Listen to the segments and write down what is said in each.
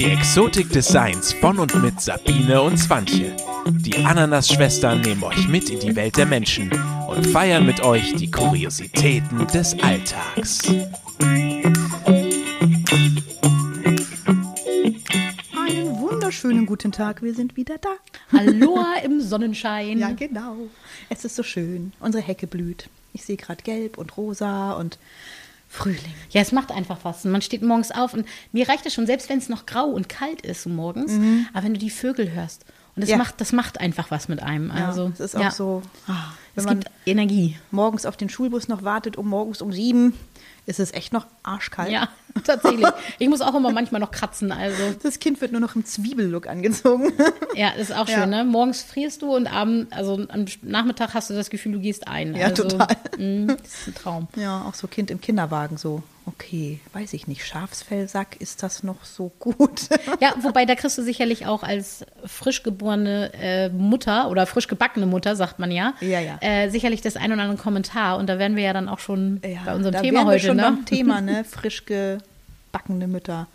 Die Exotik des Seins von und mit Sabine und Swantje. Die Ananas-Schwestern nehmen euch mit in die Welt der Menschen und feiern mit euch die Kuriositäten des Alltags. Einen wunderschönen guten Tag, wir sind wieder da. Aloha im Sonnenschein. Ja, genau. Es ist so schön. Unsere Hecke blüht. Ich sehe gerade gelb und rosa und Frühling. Ja, es macht einfach was. Man steht morgens auf und mir reicht es schon, selbst wenn es noch grau und kalt ist so morgens, aber wenn du die Vögel hörst. Und das, Ja. macht, das macht einfach was mit einem. Also, ja, es ist auch ja. so, wenn Es gibt Energie. morgens auf den Schulbus noch wartet, um morgens um sieben, ist es echt noch arschkalt. Ja, tatsächlich. Ich muss auch immer manchmal noch kratzen. Also, Das Kind wird nur noch im Zwiebellook angezogen. ja, das ist auch Ja. schön, ne? Morgens frierst du und abends, also am Nachmittag hast du das Gefühl, du gehst ein. Ja, also, total. mh, das ist ein Traum. Ja, auch so Kind im Kinderwagen so. Okay, weiß ich nicht. Schafsfellsack, ist das noch so gut? Ja, wobei da kriegst du sicherlich auch als frisch geborene äh, Mutter oder frisch gebackene Mutter, sagt man ja, Ja, ja. Äh, sicherlich das ein oder andere Kommentar. Und da wären wir ja dann auch schon bei unserem da Thema wären wir heute, schon ne? beim Thema, ne? Frisch gebackene Mütter.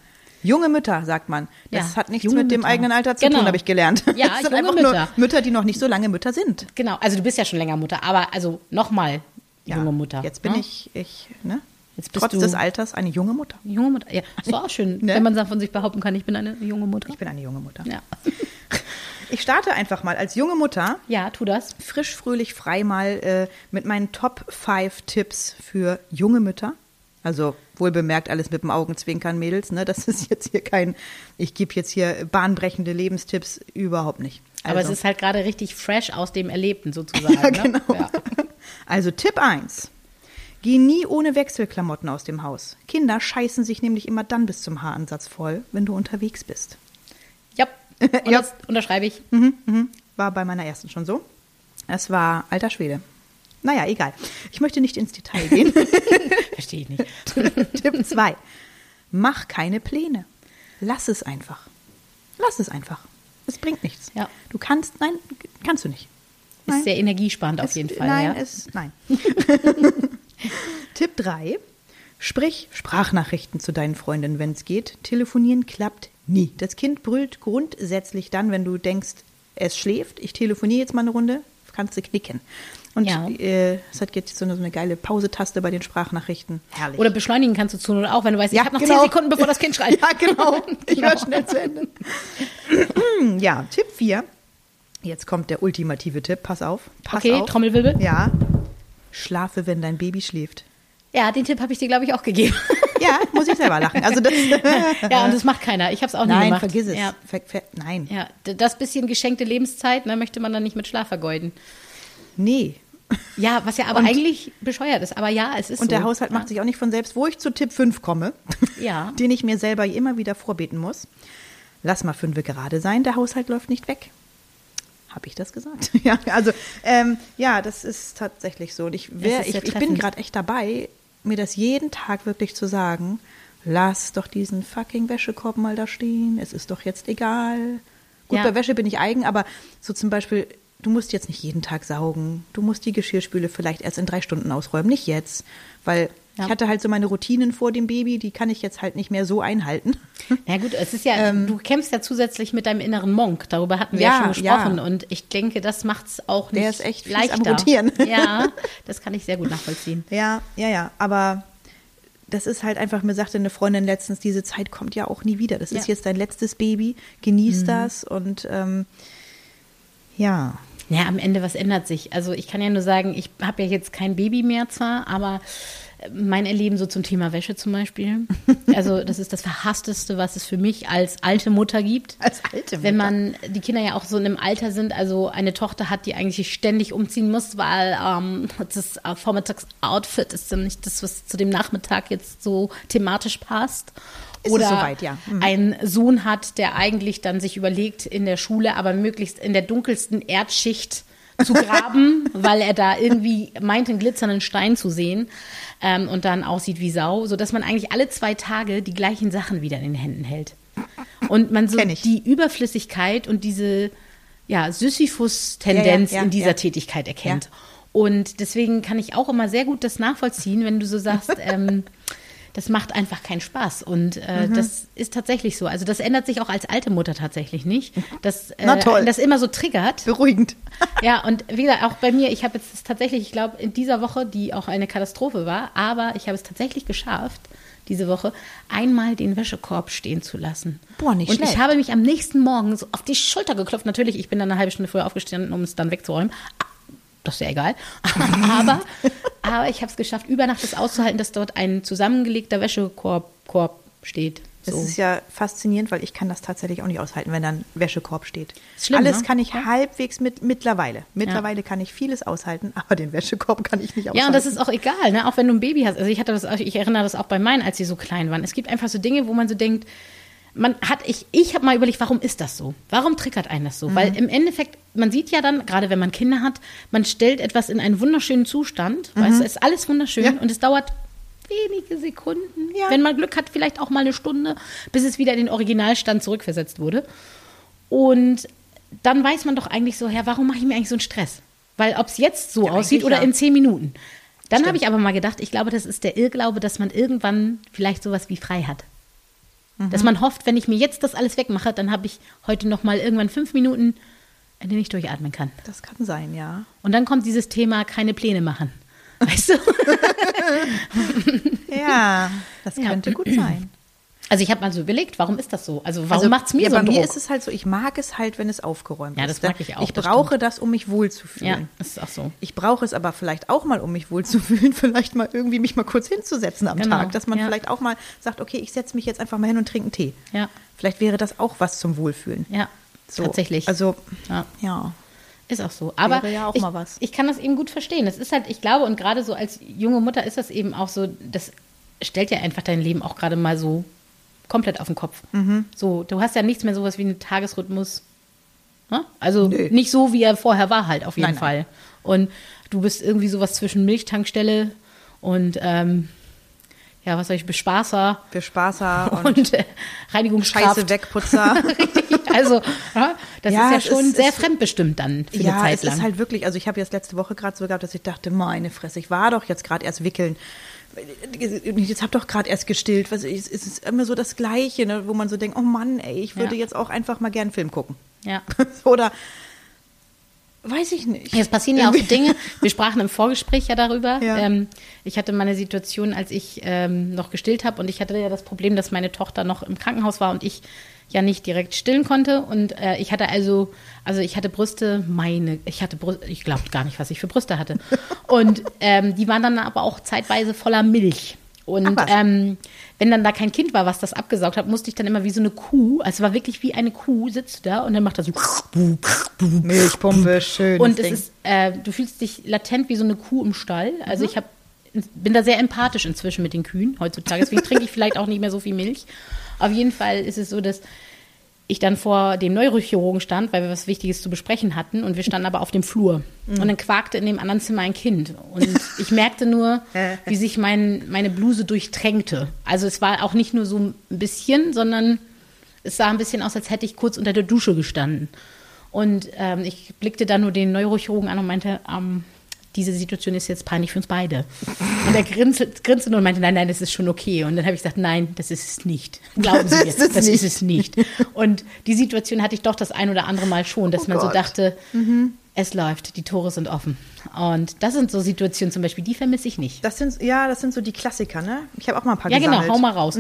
Junge Mütter, sagt man. Das Ja, hat nichts mit dem Mütter. eigenen Alter zu Genau. tun, habe ich gelernt. Ja, das sind junge einfach Mütter. nur Mütter, die noch nicht so lange Mütter sind. Genau, also du bist ja schon länger Mutter, aber also nochmal Ja, junge Mutter. Jetzt bin ne? ich, ich, ne? Jetzt bist Trotz du des Alters eine junge Mutter. junge Mutter. Ja, ist doch auch schön, Ne? wenn man von sich behaupten kann, ich bin eine junge Mutter. Ich bin eine junge Mutter. ja. Ich starte einfach mal als junge Mutter ja, tu das. frisch, fröhlich, frei mal äh, mit meinen Top 5 Tipps für junge Mütter. Also wohl bemerkt alles mit dem Augenzwinkern, Mädels. Ne? Das ist jetzt hier kein, ich gebe jetzt hier bahnbrechende Lebenstipps, überhaupt nicht. Aber Also, es ist halt gerade richtig fresh aus dem Erlebten sozusagen. Ja, genau. Ne? Ja. also Tipp 1. Geh nie ohne Wechselklamotten aus dem Haus. Kinder scheißen sich nämlich immer dann bis zum Haaransatz voll, wenn du unterwegs bist. ja. Und Ja. das unterschreibe ich. Mhm, mhm. War bei meiner ersten schon so. Es war alter Schwede. Naja, egal. Ich möchte nicht ins Detail gehen. Verstehe ich nicht. Tipp 2. Mach keine Pläne. Lass es einfach. Lass es einfach. Es bringt nichts. Ja. Du kannst, nein, kannst du nicht. Nein. Ist sehr energiesparend auf Es- jeden Fall. Nein, ja. es, nein. Tipp 3. Sprich Sprachnachrichten zu deinen Freundinnen, wenn es geht. Telefonieren klappt nie. Das Kind brüllt grundsätzlich dann, wenn du denkst, es schläft. Ich telefoniere jetzt mal eine Runde, kannst du knicken. Und Ja. äh, es hat jetzt so eine, so eine geile Pausetaste bei den Sprachnachrichten. Herrlich. Oder beschleunigen kannst du zu Not auch, wenn du weißt, Ja, ich habe noch genau. zehn Sekunden, bevor das Kind schreit. Ja, genau. Ich Genau. höre schnell zu Ende. ja, Tipp 4. Jetzt kommt der ultimative Tipp. Pass auf. Pass Okay, auf. Trommelwirbel. Ja. Schlafe, wenn dein Baby schläft. Ja, den Tipp habe ich dir, glaube ich, auch gegeben. Ja, muss ich selber lachen. Also das, ja, und das macht keiner. Ich habe es auch nie nein, gemacht. vergiss es. Ja, Ver, ver, nein, ja, das bisschen geschenkte Lebenszeit ne, möchte man dann nicht mit Schlaf vergeuden. nee. Ja, was ja aber Und- eigentlich bescheuert ist. Aber ja, es ist Und so. der Haushalt macht sich auch nicht von selbst. Wo ich zu Tipp 5 komme, Ja. den ich mir selber immer wieder vorbeten muss. Lass mal fünfe gerade sein, der Haushalt läuft nicht weg. Habe ich das gesagt? ja, also ähm, ja, das ist tatsächlich so. Und ich, wär, ich, ich bin gerade echt dabei, mir das jeden Tag wirklich zu sagen. Lass doch diesen fucking Wäschekorb mal da stehen. Es ist doch jetzt egal. Gut, Ja. bei Wäsche bin ich eigen, aber so zum Beispiel, du musst jetzt nicht jeden Tag saugen. Du musst die Geschirrspüle vielleicht erst in drei Stunden ausräumen, nicht jetzt. Weil Ja. ich hatte halt so meine Routinen vor dem Baby, die kann ich jetzt halt nicht mehr so einhalten. Ja gut, es ist ja, du kämpfst ja zusätzlich mit deinem inneren Monk. Darüber hatten wir Ja, ja, schon gesprochen. Und ich denke, das macht es auch nicht Der ist echt leichter. am Rotieren. Ja, das kann ich sehr gut nachvollziehen. Ja, ja, ja, aber das ist halt einfach, mir sagte eine Freundin letztens, diese Zeit kommt ja auch nie wieder. Das ist. Mhm. jetzt dein letztes Baby, genieß das und ähm, ja. Ja, am Ende, was ändert sich? Also ich kann ja nur sagen, ich habe ja jetzt kein Baby mehr zwar, aber mein Erleben so zum Thema Wäsche zum Beispiel. Also das ist das Verhassteste, was es für mich als alte Mutter gibt. Als alte Wenn Mutter. man, die Kinder ja auch so in einem Alter sind, also eine Tochter hat, die eigentlich ständig umziehen muss, weil ähm, das äh, Vormittagsoutfit ist dann nicht das, was zu dem Nachmittag jetzt so thematisch passt. Ist Oder soweit, ja. Mhm. einen Sohn hat, der eigentlich dann sich überlegt, in der Schule aber möglichst in der dunkelsten Erdschicht zu graben, weil er da irgendwie meint, einen glitzernden Stein zu sehen ähm, und dann aussieht wie Sau, sodass man eigentlich alle zwei Tage die gleichen Sachen wieder in den Händen hält. Und man so die Überflüssigkeit und diese ja, Sisyphus-Tendenz Ja, ja, ja, in dieser. Tätigkeit erkennt. Und deswegen kann ich auch immer sehr gut das nachvollziehen, wenn du so sagst, ähm, das macht einfach keinen Spaß. Und äh, Mhm. das ist tatsächlich so. Also das ändert sich auch als alte Mutter tatsächlich nicht. Dass äh, Na toll. das immer so triggert. Beruhigend. Ja, und wie gesagt, auch bei mir, ich habe jetzt das tatsächlich, ich glaube, in dieser Woche, die auch eine Katastrophe war, aber ich habe es tatsächlich geschafft, diese Woche einmal den Wäschekorb stehen zu lassen. Boah, nicht Und schlecht. ich habe mich am nächsten Morgen so auf die Schulter geklopft. Natürlich, ich bin dann eine halbe Stunde früher aufgestanden, um es dann wegzuräumen. Das ist ja egal. aber, aber ich habe es geschafft, über Nacht das auszuhalten, dass dort ein zusammengelegter Wäschekorb Korb steht. Das So. ist ja faszinierend, weil ich kann das tatsächlich auch nicht aushalten, wenn dann Wäschekorb steht. Schlimm, Alles ne? kann ich halbwegs mit mittlerweile. Mittlerweile kann ich vieles aushalten, aber den Wäschekorb kann ich nicht aushalten. Ja, und das ist auch egal, ne? auch wenn du ein Baby hast. Also ich hatte das, ich erinnere das auch bei meinen, als sie so klein waren. Es gibt einfach so Dinge, wo man so denkt, man hat, ich, ich habe mal überlegt, warum ist das so? Warum triggert einen das so? Mhm. Weil im Endeffekt, man sieht ja dann, gerade wenn man Kinder hat, man stellt etwas in einen wunderschönen Zustand, weißt du, es ist alles wunderschön Mhm. Ja. und es dauert wenige Sekunden, Ja. wenn man Glück hat, vielleicht auch mal eine Stunde, bis es wieder in den Originalstand zurückversetzt wurde. Und dann weiß man doch eigentlich so, ja, warum mache ich mir eigentlich so einen Stress? Weil ob es jetzt so Ja, aussieht oder ja. in zehn Minuten. Dann habe ich aber mal gedacht, ich glaube, das ist der Irrglaube, dass man irgendwann vielleicht sowas wie frei hat. Dass Mhm. man hofft, wenn ich mir jetzt das alles wegmache, dann habe ich heute noch mal irgendwann fünf Minuten, in denen ich durchatmen kann. Das kann sein, ja. Und dann kommt dieses Thema keine Pläne machen. Weißt du? Ja, das Ja. könnte gut sein. Also ich habe mal so überlegt, warum ist das so? Also warum also, macht's mir ja, so bei einen mir Druck? ist es halt so, ich mag es halt, wenn es aufgeräumt Ja, ist. das mag ich auch, Ich das brauche das, um mich wohlzufühlen. ja, das ist auch so. Ich brauche es aber vielleicht auch mal, um mich wohlzufühlen, vielleicht mal irgendwie mich mal kurz hinzusetzen am Genau, Tag. Dass man ja. vielleicht auch mal sagt, okay, ich setze mich jetzt einfach mal hin und trinke einen Tee. Ja. Vielleicht wäre das auch was zum Wohlfühlen. Ja, So, tatsächlich. Also, ja. ja. Ist auch so. Aber Wäre ja auch ich, mal was. ich kann das eben gut verstehen. Das ist halt, ich glaube, und gerade so als junge Mutter ist das eben auch so, das stellt ja einfach dein Leben auch gerade mal so komplett auf den Kopf. Mhm. So, du hast ja nichts mehr sowas wie einen Tagesrhythmus. Ne? Also Nö. nicht so, wie er vorher war, halt auf jeden Nein, nein. Fall. Und du bist irgendwie sowas zwischen Milchtankstelle und ähm, ja, was soll ich, Bespaßer Bespaßer und, und, äh, Reinigungskraft. Scheiße Wegputzer. Also, ja, das Ja, ist ja es schon ist- sehr es- fremdbestimmt dann für ja, eine Zeit es lang. ist halt wirklich, also ich habe jetzt letzte Woche gerade so gehabt, dass ich dachte, meine Fresse, ich war doch jetzt gerade erst wickeln. Jetzt hab doch gerade erst gestillt. Was, es es ist immer so das Gleiche, ne, wo man so denkt, oh Mann, ey, ich würde Ja. jetzt auch einfach mal gern einen Film gucken. ja. Oder weiß ich nicht. Es passieren ja auch so Dinge. Wir sprachen im Vorgespräch ja darüber. Ja. Ähm, ich hatte meine Situation, als ich ähm, noch gestillt habe und ich hatte ja das Problem, dass meine Tochter noch im Krankenhaus war und ich ja nicht direkt stillen konnte und äh, ich hatte also also ich hatte Brüste meine ich hatte Brüste ich glaube gar nicht was ich für Brüste hatte und ähm, die waren dann aber auch zeitweise voller Milch und ähm, wenn dann da kein Kind war, was das abgesaugt hat, musste ich dann immer wie so eine Kuh, also es war wirklich wie eine Kuh, sitzt du da und dann macht er so Milchpumpe, schön. und es ist, äh, du fühlst dich latent wie so eine Kuh im Stall. Also Mhm. ich hab, bin da sehr empathisch inzwischen mit den Kühen heutzutage. Deswegen trinke ich vielleicht auch nicht mehr so viel Milch. Auf jeden Fall ist es so, dass ich dann vor dem Neurochirurgen stand, weil wir was Wichtiges zu besprechen hatten und wir standen aber auf dem Flur. Mhm. Und dann quakte in dem anderen Zimmer ein Kind. Und ich merkte nur, wie sich mein, meine Bluse durchtränkte. Also es war auch nicht nur so ein bisschen, sondern es sah ein bisschen aus, als hätte ich kurz unter der Dusche gestanden. Und ähm, ich blickte dann nur den Neurochirurgen an und meinte, ähm, diese Situation ist jetzt peinlich für uns beide. Und er grinste, grinste nur und meinte, nein, nein, das ist schon okay. Und dann habe ich gesagt, nein, das ist es nicht. Glauben Sie mir, Das ist es das nicht. ist es nicht. Und die Situation hatte ich doch das ein oder andere Mal schon, dass Oh man so Gott. dachte, es läuft, die Tore sind offen. Und das sind so Situationen zum Beispiel, die vermisse ich nicht. Das sind, ja, das sind so die Klassiker, ne? Ich habe auch mal ein paar Ja, genau, gesammelt. hau mal raus.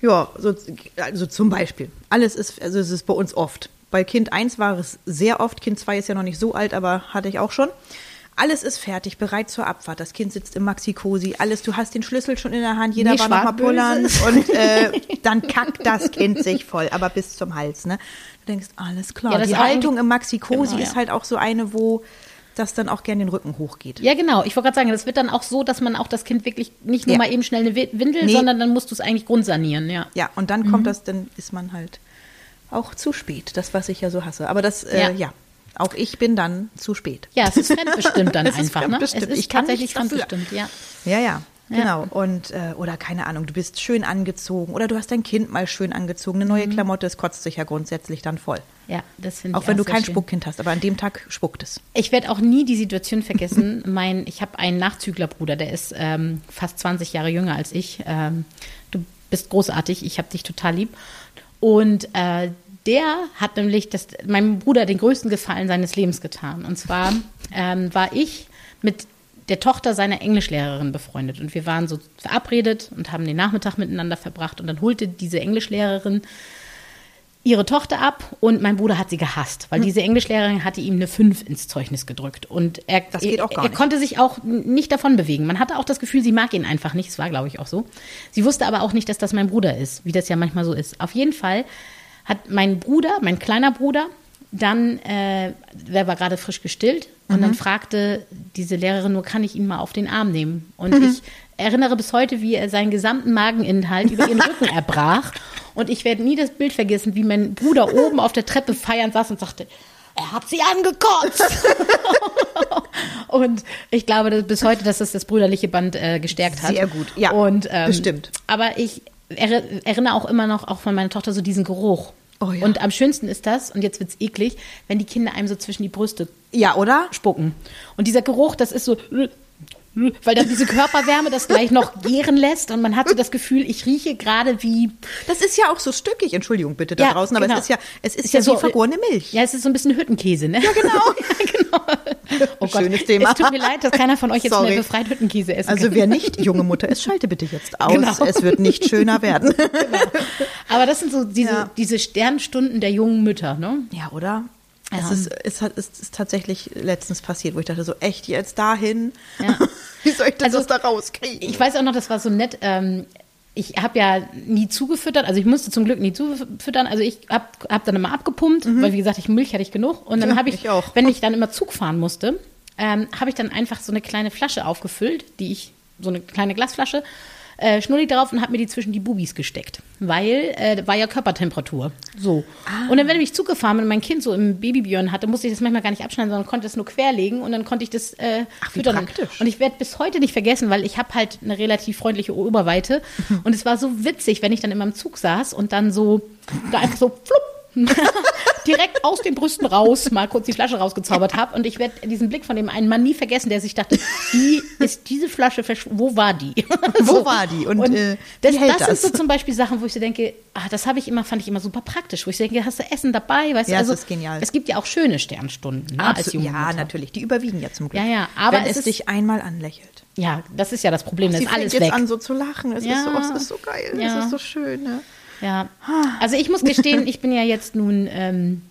Ja, so, also zum Beispiel. Alles ist, also es ist bei uns oft. Bei Kind 1 war es sehr oft, Kind 2 ist ja noch nicht so alt, aber hatte ich auch schon. Alles ist fertig, bereit zur Abfahrt. Das Kind sitzt im Maxi-Cosi, alles, du hast den Schlüssel schon in der Hand, jeder Nee, war noch mal Schwartböse. pullern und äh, dann kackt das Kind sich voll, aber bis zum Hals, ne? Du denkst, alles klar. Ja, Die Haltung im Maxi-Cosi Genau, ist ja. halt auch so eine, wo das dann auch gern den Rücken hochgeht. Ja, genau. Ich wollte gerade sagen, das wird dann auch so, dass man auch das Kind wirklich nicht nur Ja. mal eben schnell eine Wi- Windel, Nee. sondern dann musst du es eigentlich grundsanieren, ja. Ja, und dann kommt das, dann ist man halt auch zu spät. Das, was ich ja so hasse. Aber das, äh, Ja. ja. Auch ich bin dann zu spät. Ja, es ist fremdbestimmt dann Es ist einfach, ne? fremdbestimmt. Es ist Ich kann tatsächlich dafür. fremdbestimmt, ja. Ja, ja. Genau. Und, äh, oder keine Ahnung, du bist schön angezogen oder du hast dein Kind mal schön angezogen. Eine neue Mhm. Klamotte, es kotzt sich ja grundsätzlich dann voll. Ja, das finde ich Auch wenn du sehr kein schön. Spuckkind hast, aber an dem Tag spuckt es. Ich werde auch nie die Situation vergessen. mein, ich habe einen Nachzüglerbruder, der ist ähm, fast 20 Jahre jünger als ich. Ähm, du bist großartig, ich habe dich total lieb. Und äh, der hat nämlich das, meinem Bruder den größten Gefallen seines Lebens getan. Und zwar ähm, war ich mit der Tochter seiner Englischlehrerin befreundet. Und wir waren so verabredet und haben den Nachmittag miteinander verbracht. Und dann holte diese Englischlehrerin ihre Tochter ab und mein Bruder hat sie gehasst, Hm. weil diese Englischlehrerin hatte ihm eine 5 ins Zeugnis gedrückt. Und er, Das geht auch gar er nicht. konnte sich auch nicht davon bewegen. Man hatte auch das Gefühl, sie mag ihn einfach nicht. Es war, glaube ich, auch so. Sie wusste aber auch nicht, dass das mein Bruder ist, wie das ja manchmal so ist. Auf jeden Fall hat mein Bruder, mein kleiner Bruder, dann, äh, der war gerade frisch gestillt und Mhm. dann fragte diese Lehrerin nur, kann ich ihn mal auf den Arm nehmen? Und Mhm. ich erinnere bis heute, wie er seinen gesamten Mageninhalt über ihren Rücken erbrach. Und ich werde nie das Bild vergessen, wie mein Bruder oben auf der Treppe feiernd saß und sagte, er hat sie angekotzt. und ich glaube bis heute, dass das das brüderliche Band äh, gestärkt hat. Sehr gut, ja, Und, ähm, bestimmt. Aber ich erinnere auch immer noch auch von meiner Tochter so diesen Geruch. Oh ja. Und am schönsten ist das, und jetzt wird's eklig, wenn die Kinder einem so zwischen die Brüste Ja, oder? spucken. Und dieser Geruch, das ist so, weil dann diese Körperwärme das gleich noch gären lässt und man hat so das Gefühl, ich rieche gerade wie, Das ist ja auch so stückig, Entschuldigung bitte da Ja, draußen, aber genau. es ist ja, es ist, Ist ja, ja so- wie vergorene Milch. ja, es ist so ein bisschen Hüttenkäse, ne? Ja, genau. ja, genau. Oh Gott, Schönes Thema. Es tut mir leid, dass keiner von euch jetzt Sorry. mehr befreit Hüttenkäse essen Also kann. wer nicht junge Mutter ist, schalte bitte jetzt aus. Genau. Es wird nicht schöner werden. Aber das sind so diese, diese Sternstunden der jungen Mütter, ne? Ja, oder? Ja. Es, ist, es, hat, es ist tatsächlich letztens passiert, wo ich dachte so, echt jetzt dahin? Ja. Wie soll ich das Also, da rauskriegen? Ich weiß auch noch, das war so nett. Ähm, ich habe ja nie zugefüttert, also ich musste zum Glück nie zufüttern. Also ich habe hab dann immer abgepumpt, weil wie gesagt, ich Milch hatte ich genug. Und dann Mhm. Ja, habe ich, ich auch. wenn ich dann immer Zug fahren musste, ähm, habe ich dann einfach so eine kleine Flasche aufgefüllt, die ich, so eine kleine Glasflasche, äh, Schnulli drauf und habe mir die zwischen die Bubis gesteckt. Weil, äh, war ja Körpertemperatur. So. Ah. Und dann, wenn ich Zug gefahren bin und mein Kind so im Babybjörn hatte, musste ich das manchmal gar nicht abschneiden, sondern konnte es nur querlegen und dann konnte ich das äh, Ach, wie füttern. praktisch. Und ich werde bis heute nicht vergessen, weil ich habe halt eine relativ freundliche Oberweite. Und es war so witzig, wenn ich dann immer im Zug saß und dann so, da einfach so flupp, direkt aus den Brüsten raus mal kurz die Flasche rausgezaubert habe. Und ich werde diesen Blick von dem einen Mann nie vergessen, der sich dachte, wie ist diese Flasche, wo war die? Wo war die? Und, äh, das, das, das? sind so zum Beispiel Sachen, wo ich so denke, ah, das habe ich immer, fand ich immer super praktisch, wo ich so denke, hast du Essen dabei? Weißt Ja, du, also, ist genial. Es gibt ja auch schöne Sternstunden ne, als Ja, natürlich. Die überwiegen ja zum Glück. Ja, ja, aber Wenn es es, dich einmal anlächelt. Ja, das ist ja das Problem, das Sie ist fängt alles jetzt weg. an so zu lachen. Es, Ja. ist, so, oh, es ist so geil. Ja. Es ist so schön. Ne? Ja. Also ich muss gestehen, ich bin ja jetzt nun, ähm,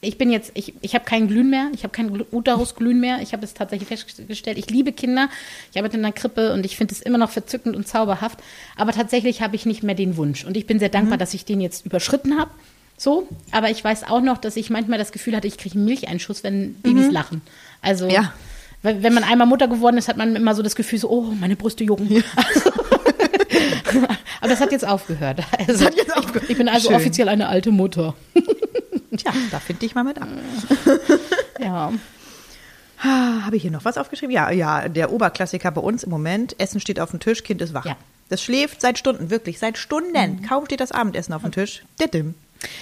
ich bin jetzt, ich, ich habe kein Glühen mehr, ich habe kein Glu- Uterusglühen mehr. Ich habe es tatsächlich festgestellt. Ich liebe Kinder. Ich arbeite in einer Krippe und ich finde es immer noch verzückend und zauberhaft. Aber tatsächlich habe ich nicht mehr den Wunsch. Und ich bin sehr Mhm. dankbar, dass ich den jetzt überschritten habe. So, aber ich weiß auch noch, dass ich manchmal das Gefühl hatte, ich kriege einen Milcheinschuss, wenn Babys lachen. Also, Mhm. Ja. weil- wenn man einmal Mutter geworden ist, hat man immer so das Gefühl, so, oh, meine Brüste jucken. Also, aber das hat jetzt aufgehört. Also, hat jetzt aufgehört. Ich, bin also Schön. offiziell eine alte Mutter. Tja, da finde ich mal mit ab. Ja. Ah, Habe ich hier noch was aufgeschrieben? Ja, ja, der Oberklassiker bei uns im Moment. Essen steht auf dem Tisch, Kind ist wach. Ja. Das schläft seit Stunden, wirklich, seit Stunden. Kaum steht das Abendessen auf dem Tisch. Didim.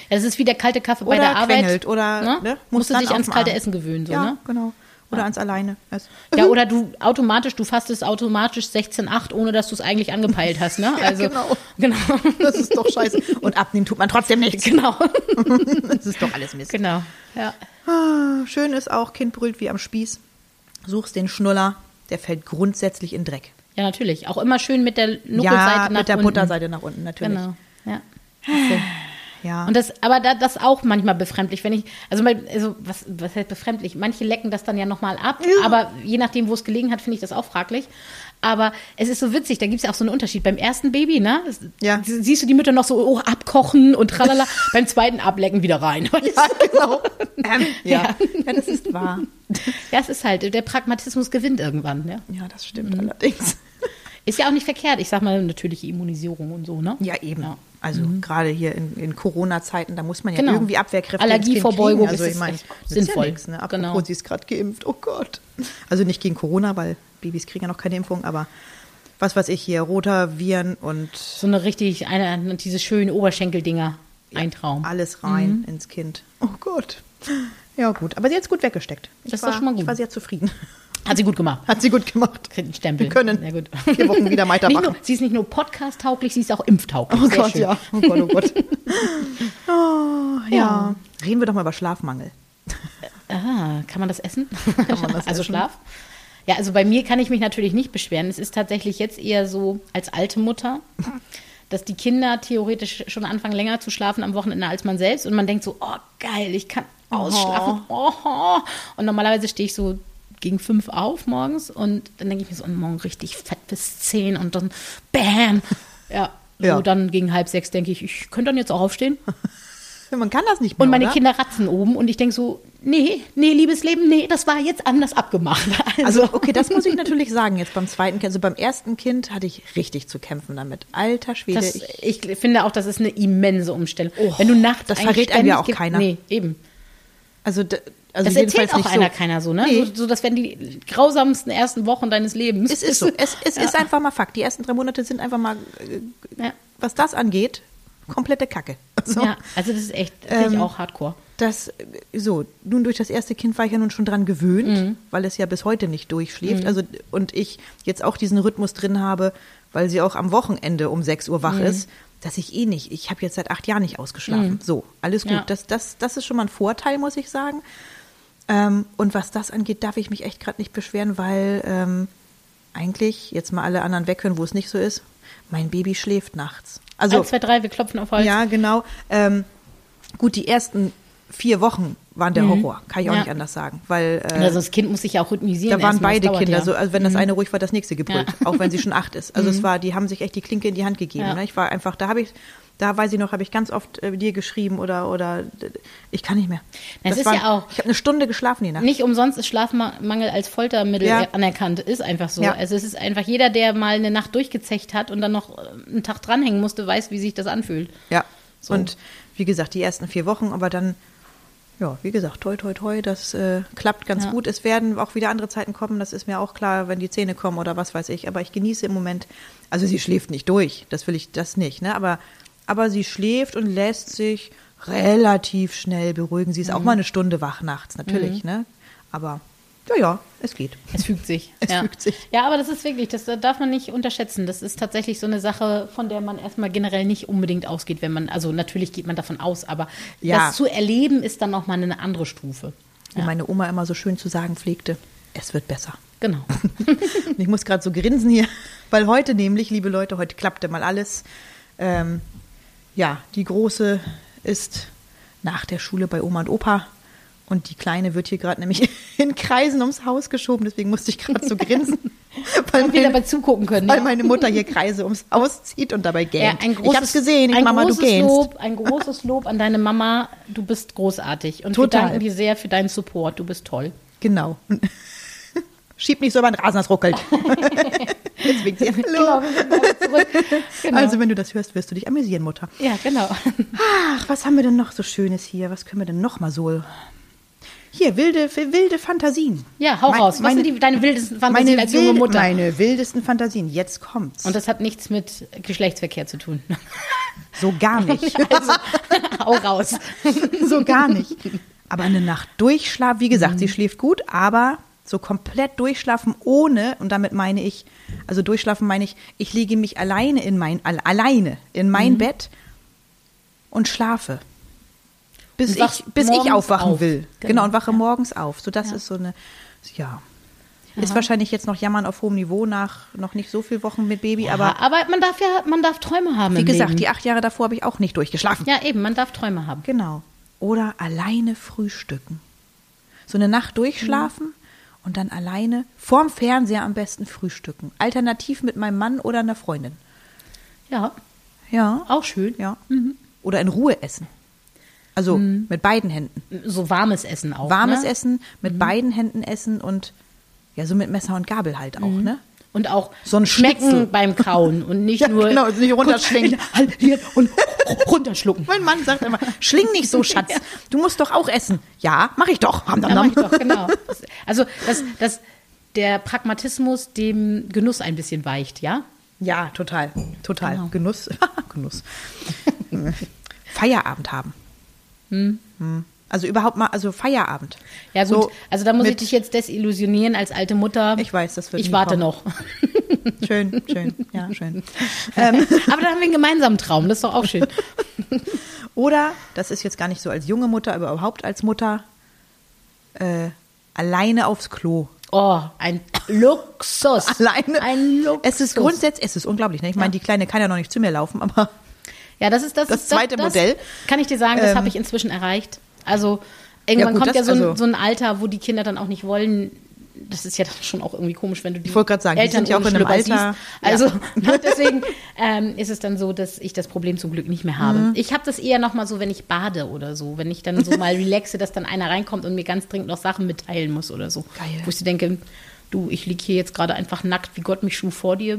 Das ist wie der kalte Kaffee bei Oder der Arbeit. quengelt oder ne? ne, musst du dich ans kalte Arm. Essen gewöhnen. So, ja, ne? genau. Oder ans Alleine. essen. Ja, oder du automatisch, du fastest automatisch 16,8, ohne dass du es eigentlich angepeilt hast. Ne? Also, genau. Genau. Das ist doch scheiße. Und abnehmen tut man trotzdem nichts. genau. Das ist doch alles Mist. genau. Ja. Ah, schön ist auch, Kind brüllt wie am Spieß. Suchst den Schnuller, der fällt grundsätzlich in Dreck. ja, natürlich. Auch immer schön mit der Nuckelseite Ja, nach mit der unten. Butterseite nach unten, natürlich. Genau. Ja. Ja. Und das, aber da, das auch manchmal befremdlich, wenn ich, also, also was, was heißt befremdlich? Manche lecken das dann ja nochmal ab, aber je nachdem, wo es gelegen hat, finde ich das auch fraglich. Aber es ist so witzig, da gibt es ja auch so einen Unterschied. Beim ersten Baby, ne? Ja. sie- Siehst du die Mütter noch so oh, abkochen und tralala, beim zweiten ablecken wieder rein. ja, genau. Ähm, ja. Ja. ja, das ist wahr. Ja, es ist halt, der Pragmatismus gewinnt irgendwann. Ja. Ja, das stimmt allerdings. Ist ja auch nicht verkehrt. Ich sag mal, natürliche Immunisierung und so, ne? Ja, eben. Ja. Also gerade hier in, in Corona-Zeiten, da muss man ja Genau. irgendwie Abwehrkräfte kriegen. Also ist ich meine, sinnvoll. Ja nix, ne? Apropos, Genau. sie ist gerade geimpft. Oh Gott. Also nicht gegen Corona, weil Babys kriegen ja noch keine Impfung, aber was weiß ich hier, Rotavieren und So eine richtig, eine, diese schönen Oberschenkeldinger. Ein Traum. alles rein ins Kind. Oh Gott. Ja, gut. Aber sie hat es gut weggesteckt. Ich Das war, doch schon mal gut. Ich war sehr zufrieden. Hat sie gut gemacht. Hat sie gut gemacht. Kriegt einen Stempel. Wir können Sehr gut. vier Wochen wieder weitermachen. nur, sie ist nicht nur podcast-tauglich, sie ist auch impftauglich. Oh Sehr Gott, schön. ja. Oh Gott, oh Gott. Oh, ja. Reden wir doch mal über Schlafmangel. Ah, kann man das essen? man das also essen? Schlaf? Ja, also bei mir kann ich mich natürlich nicht beschweren. Es ist tatsächlich jetzt eher so als alte Mutter, dass die Kinder theoretisch schon anfangen, länger zu schlafen am Wochenende als man selbst. Und man denkt so, oh geil, ich kann ausschlafen. Oh. Und normalerweise stehe ich so gegen fünf auf morgens und dann denke ich mir so, oh, morgen richtig fett bis zehn und dann bam. Ja, so Ja. dann gegen halb sechs denke ich, ich könnte dann jetzt auch aufstehen. Man kann das nicht mehr, Und meine oder? Kinder ratzen oben und ich denke so, nee, nee, liebes Leben, nee, das war jetzt anders abgemacht. Also, okay, das muss ich natürlich sagen. Jetzt beim zweiten Kind, also beim ersten Kind hatte ich richtig zu kämpfen damit. Alter Schwede, das, ich, ich finde auch, das ist eine immense Umstellung. Wenn du nachts das verrät einem ja auch keiner. Nee, eben. also, also Das jedenfalls erzählt auch einer so. keiner so, ne? Nee. So, so, das werden die grausamsten ersten Wochen deines Lebens. Es ist so. Es, es ist einfach mal Fakt. Die ersten drei Monate sind einfach mal, äh, Ja. was das angeht, komplette Kacke. Also, Ja, also das ist echt, finde ich Ähm, auch hardcore. Das, äh, so, nun durch das erste Kind war ich ja nun schon dran gewöhnt, weil es ja bis heute nicht durchschläft. Also, und ich jetzt auch diesen Rhythmus drin habe, weil sie auch am Wochenende um 6 Uhr wach ist, dass ich eh nicht, ich habe jetzt seit acht Jahren nicht ausgeschlafen. So, alles gut. Ja. Das, das, das ist schon mal ein Vorteil, muss ich sagen. Ähm, und was das angeht, darf ich mich echt gerade nicht beschweren, weil ähm, eigentlich, jetzt mal alle anderen weghören, wo es nicht so ist, mein Baby schläft nachts. Also, Eins, zwei, drei, wir klopfen auf Holz. ja, genau. Ähm, gut, die ersten vier Wochen waren der Horror, kann ich auch Mhm. Ja. nicht anders sagen, weil äh, Also das Kind muss sich ja auch rhythmisieren. da waren beide Kinder ja. Mhm. so, also wenn das eine ruhig war, das nächste gebrüllt, auch wenn sie schon acht ist. Also es war, die haben sich echt die Klinke in die Hand gegeben. Ja. Ne? Ich war einfach, da habe ich, da weiß ich noch, habe ich ganz oft äh, dir geschrieben oder oder ich kann nicht mehr. Das Das ist war- ja auch- Ich habe eine Stunde geschlafen die Nacht. Nicht umsonst ist Schlafmangel als Foltermittel Ja. anerkannt, ist einfach so. Ja. Also es ist einfach jeder, der mal eine Nacht durchgezecht hat und dann noch äh, einen Tag dranhängen musste, weiß, wie sich das anfühlt. Ja. So. Und wie gesagt, die ersten vier Wochen, aber dann, ja, wie gesagt, toi, toi, toi, das äh, klappt ganz Ja. gut. Es werden auch wieder andere Zeiten kommen, das ist mir auch klar, wenn die Zähne kommen oder was weiß ich. Aber ich genieße im Moment, also sie schläft nicht durch, das will ich, das nicht, ne? Aber, aber sie schläft und lässt sich relativ schnell beruhigen. Sie ist Mhm. auch mal eine Stunde wach nachts, natürlich, ne? Aber, ja, ja, es geht. Es fügt sich. Es ja. fügt sich. Ja, aber das ist wirklich, das darf man nicht unterschätzen. Das ist tatsächlich so eine Sache, von der man erstmal generell nicht unbedingt ausgeht, wenn man, also natürlich geht man davon aus, aber Ja. das zu erleben ist dann nochmal eine andere Stufe. Wie meine Oma immer so schön zu sagen pflegte, es wird besser. Genau. Und ich muss gerade so grinsen hier, weil heute nämlich, liebe Leute, heute klappte mal alles. Ähm, ja, die Große ist nach der Schule bei Oma und Opa und die Kleine wird hier gerade nämlich in Kreisen ums Haus geschoben, deswegen musste ich gerade so grinsen, weil, Und wir meine, dabei zugucken können. weil ja. meine Mutter hier Kreise ums Haus zieht und dabei Ja, gähnt. ein großes, ich hab's gesehen, ein Mama, du großes gähnst. Lob, ein großes Lob an deine Mama. Du bist großartig. Und Total. wir danken dir sehr für deinen Support. Du bist toll. Genau. Schieb nicht so über den Rasen, das ruckelt. Winkt sie. Hallo. Genau. Genau. Also, wenn du das hörst, wirst du dich amüsieren, Mutter. ja, genau. Ach, was haben wir denn noch so Schönes hier? Was können wir denn noch mal so? Hier, wilde, wilde Fantasien. Ja, hau Mein- raus. Was meine- sind die, deine wildesten Fantasien Meine, als junge wild- Mutter? meine wildesten Fantasien. Jetzt kommt's. Und das hat nichts mit Geschlechtsverkehr zu tun. so gar nicht. Also, hau raus. so gar nicht. Aber eine Nacht durchschlafen, wie gesagt, Mhm. sie schläft gut, aber so komplett durchschlafen ohne, und damit meine ich, also durchschlafen meine ich, ich lege mich alleine in mein, all, alleine in mein Mhm. Bett und schlafe. Bis ich, bis ich aufwachen auf. will. Genau. Genau. und wache morgens auf. So, das ist so eine, ja. Ist wahrscheinlich jetzt noch Jammern auf hohem Niveau nach noch nicht so viel Wochen mit Baby, Aber, aber aber man darf ja, man darf Träume haben. wie gesagt, Leben. die acht Jahre davor habe ich auch nicht durchgeschlafen. Ja, eben, man darf Träume haben. Genau. Oder alleine frühstücken. So eine Nacht durchschlafen und dann alleine vorm Fernseher am besten frühstücken. Alternativ mit meinem Mann oder einer Freundin. Ja, Ja. auch schön. Ja. Oder in Ruhe essen. Also mit beiden Händen. So warmes Essen auch. Warmes ne? Essen, mit beiden Händen essen und ja, so mit Messer und Gabel halt auch, ne? Und auch So ein schmecken Schnitzel. beim Kauen und nicht Ja, nur genau, also nicht runterschlingen. halbieren und runterschlucken. Mein Mann sagt immer, schling nicht so, Schatz. Du musst doch auch essen. Ja, mach ich doch. Ham, Ja, mach ich doch, genau. Also das, das, der Pragmatismus dem Genuss ein bisschen weicht, ja? Ja, total. Total. Genau. Genuss. Genuss. Feierabend haben. Hm. Also überhaupt mal, also Feierabend. Ja gut, So also da muss ich dich jetzt desillusionieren als alte Mutter. Ich weiß, das wird Ich warte kommen. noch. Schön, schön, ja, schön. Aber da haben wir einen gemeinsamen Traum, das ist doch auch schön. Oder, das ist jetzt gar nicht so als junge Mutter, aber überhaupt als Mutter, äh, alleine aufs Klo. Oh, ein Luxus. Alleine. Ein Luxus. Es ist grundsätzlich, es ist unglaublich. Ne? Ich meine, die Kleine kann ja noch nicht zu mir laufen, aber Ja, das ist das, Das zweite das, Modell. Kann ich dir sagen, das Ähm, habe ich inzwischen erreicht. Also irgendwann Ja, gut, kommt ja das- so ein, also- so ein Alter, wo die Kinder dann auch nicht wollen. Das ist ja dann schon auch irgendwie komisch, wenn du die Ich wollte gerade sagen, die Eltern sind ja auch in einem Alter- Siehst. Also ne, deswegen ähm, ist es dann so, dass ich das Problem zum Glück nicht mehr habe. Mhm. Ich habe das eher noch mal so, wenn ich bade oder so, wenn ich dann so mal relaxe, dass dann einer reinkommt und mir ganz dringend noch Sachen mitteilen muss oder so. Geil. Wo ich so denke, du, ich liege hier jetzt gerade einfach nackt, wie Gott mich schuf vor dir.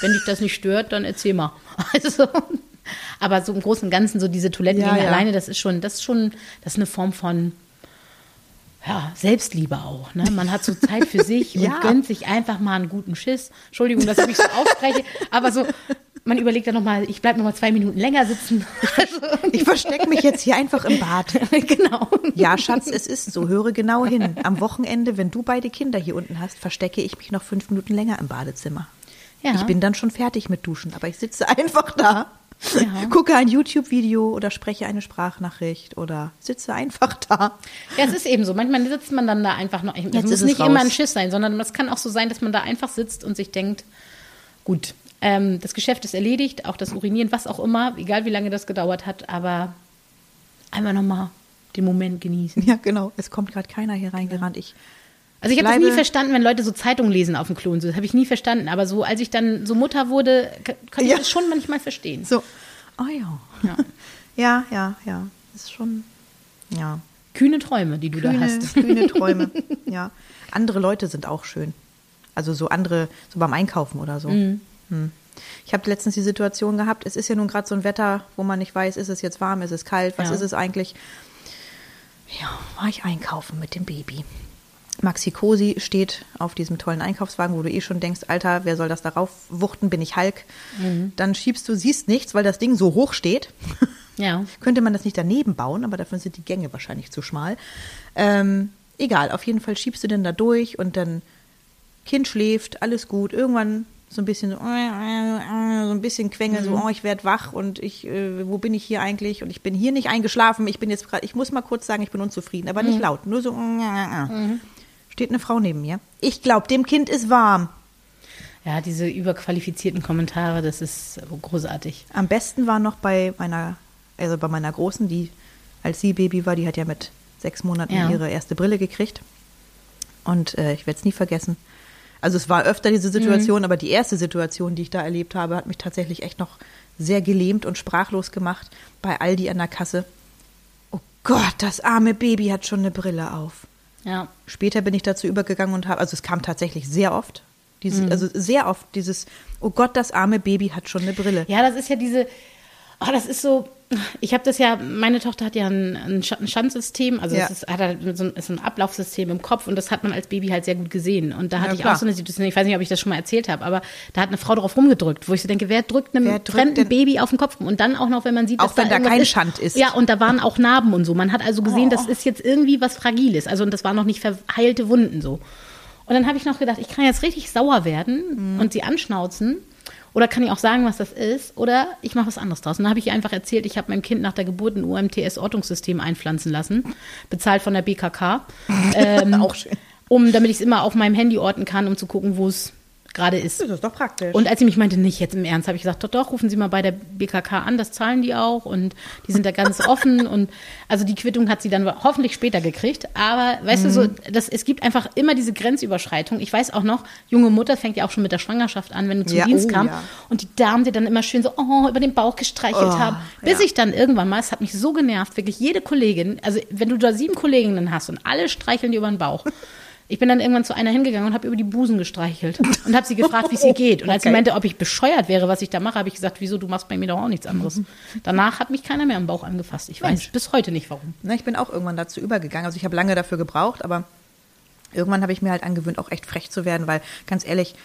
Wenn dich das nicht stört, dann erzähl mal. Also, aber so im Großen und Ganzen so diese Toilettengänge Ja, ja. alleine, das ist schon, das ist schon, das ist eine Form von ja, Selbstliebe auch. Ne? Man hat so Zeit für sich und Ja. gönnt sich einfach mal einen guten Schiss. Entschuldigung, dass ich mich so ausspreche, aber so, man überlegt dann nochmal, ich bleibe nochmal zwei Minuten länger sitzen. ich verstecke mich jetzt hier einfach im Bad. genau. Ja, Schatz, es ist so. Höre genau hin. Am Wochenende, wenn du beide Kinder hier unten hast, verstecke ich mich noch fünf Minuten länger im Badezimmer. Ja. Ich bin dann schon fertig mit Duschen, aber ich sitze einfach da, Ja. gucke ein YouTube-Video oder spreche eine Sprachnachricht oder sitze einfach da. Ja, es ist eben so. Manchmal sitzt man dann da einfach noch. Es Jetzt muss nicht raus. immer ein Schiss sein, sondern es kann auch so sein, dass man da einfach sitzt und sich denkt, gut, ähm, das Geschäft ist erledigt, auch das Urinieren, was auch immer, egal wie lange das gedauert hat, aber einmal nochmal den Moment genießen. Ja, genau. Es kommt gerade keiner hier reingerannt. Ich, Also ich habe das nie verstanden, wenn Leute so Zeitungen lesen auf dem Klo und so. Das habe ich nie verstanden. Aber so, als ich dann so Mutter wurde, konnte ich Ja. das schon manchmal verstehen. so, oh ja. Ja. Ja, ja, ja. Das ist schon, ja. Kühne Träume, die du da Kühne, hast. kühne Träume. ja. Andere Leute sind auch schön. Also so andere, so beim Einkaufen oder so. Mhm. Hm. Ich habe letztens die Situation gehabt, es ist ja nun gerade so ein Wetter, wo man nicht weiß, ist es jetzt warm, ist es kalt, was Ja. ist es eigentlich? Ja, war ich einkaufen mit dem Baby. Maxi Cosi steht auf diesem tollen Einkaufswagen, wo du eh schon denkst, Alter, wer soll das darauf wuchten, bin ich Hulk. Mhm. Dann schiebst du, siehst nichts, weil das Ding so hoch steht. Ja. Könnte man das nicht daneben bauen, aber dafür sind die Gänge wahrscheinlich zu schmal. Ähm, egal, auf jeden Fall schiebst du denn da durch und dann Kind schläft, alles gut. Irgendwann so ein bisschen so, so ein bisschen Quengel, so, oh, ich werde wach und ich, äh, wo bin ich hier eigentlich? Und ich bin hier nicht eingeschlafen. Ich bin jetzt gerade, ich muss mal kurz sagen, ich bin unzufrieden, aber nicht laut, nur so. Steht eine Frau neben mir. Ich glaube, dem Kind ist warm. Ja, diese überqualifizierten Kommentare, das ist großartig. Am besten war noch bei meiner, also bei meiner Großen, die als sie Baby war, die hat ja mit sechs Monaten Ja. ihre erste Brille gekriegt. Und äh, ich werde es nie vergessen. Also es war öfter diese Situation, aber die erste Situation, die ich da erlebt habe, hat mich tatsächlich echt noch sehr gelähmt und sprachlos gemacht bei Aldi an der Kasse. Oh Gott, das arme Baby hat schon eine Brille auf. Ja. Später bin ich dazu übergegangen und habe, also es kam tatsächlich sehr oft, dieses, also sehr oft dieses, oh Gott, das arme Baby hat schon eine Brille. Ja, das ist ja diese, oh, das ist so, ich habe das ja, meine Tochter hat ja ein, ein Sch- ein Schandsystem, also Ja. es ist, hat halt so ein, ist ein Ablaufsystem im Kopf und das hat man als Baby halt sehr gut gesehen. Und da hatte Ja, ich klar. auch so eine Situation, ich weiß nicht, ob ich das schon mal erzählt habe, aber da hat eine Frau drauf rumgedrückt, wo ich so denke, wer drückt einem Wer drückt fremden denn- Baby auf den Kopf rum? Und dann auch noch, wenn man sieht, Auch dass wenn da irgendwas kein ist. Schand ist. Ja, und da waren auch Narben und so. Man hat also gesehen, Oh. das ist jetzt irgendwie was Fragiles. Also und das waren noch nicht verheilte Wunden so. Und dann habe ich noch gedacht, ich kann jetzt richtig sauer werden Mhm. und sie anschnauzen. Oder kann ich auch sagen, was das ist? Oder ich mache was anderes draus. Und dann habe ich ihr einfach erzählt, ich habe meinem Kind nach der Geburt ein UMTS-Ortungssystem einpflanzen lassen, bezahlt von der BKK. Ähm, Auch schön. Um, damit ich es immer auf meinem Handy orten kann, um zu gucken, wo es gerade ist. Das ist doch praktisch. Und als sie mich meinte, nicht jetzt im Ernst, habe ich gesagt, doch, doch, rufen Sie mal bei der BKK an, das zahlen die auch und die sind da ganz offen und also die Quittung hat sie dann hoffentlich später gekriegt, aber weißt du so, das, es gibt einfach immer diese Grenzüberschreitung. Ich weiß auch noch, junge Mutter fängt ja auch schon mit der Schwangerschaft an, wenn du zum Ja, Dienst oh, kam ja. und die Damen dir dann immer schön so oh, über den Bauch gestreichelt Oh, haben, bis ja. ich dann irgendwann mal, es hat mich so genervt, wirklich jede Kollegin, also wenn du da sieben Kolleginnen hast und alle streicheln dir über den Bauch, ich bin dann irgendwann zu einer hingegangen und habe über die Busen gestreichelt und habe sie gefragt, wie es ihr geht. Und als sie Okay. meinte, ob ich bescheuert wäre, was ich da mache, habe ich gesagt, wieso, du machst bei mir doch auch nichts anderes. Danach hat mich keiner mehr am Bauch angefasst. Ich weiß bis heute nicht, warum. Na, ich bin auch irgendwann dazu übergegangen. Also ich habe lange dafür gebraucht, aber Irgendwann habe ich mir halt angewöhnt, auch echt frech zu werden, weil ganz ehrlich,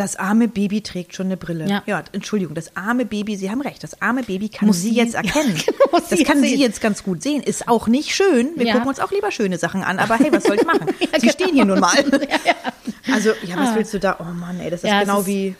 das arme Baby trägt schon eine Brille. Ja. Entschuldigung, das arme Baby, Sie haben recht, das arme Baby kann Muss sie jetzt erkennen. Ja, genau, das kann jetzt sie sehen. jetzt ganz gut sehen. Ist auch nicht schön. Wir Ja. gucken uns auch lieber schöne Sachen an, aber hey, was soll ich machen? Ja, sie genau. stehen hier nun mal. Also, ja, was Ah. willst du da? Oh Mann, ey, das ist Ja, genau ist- wie,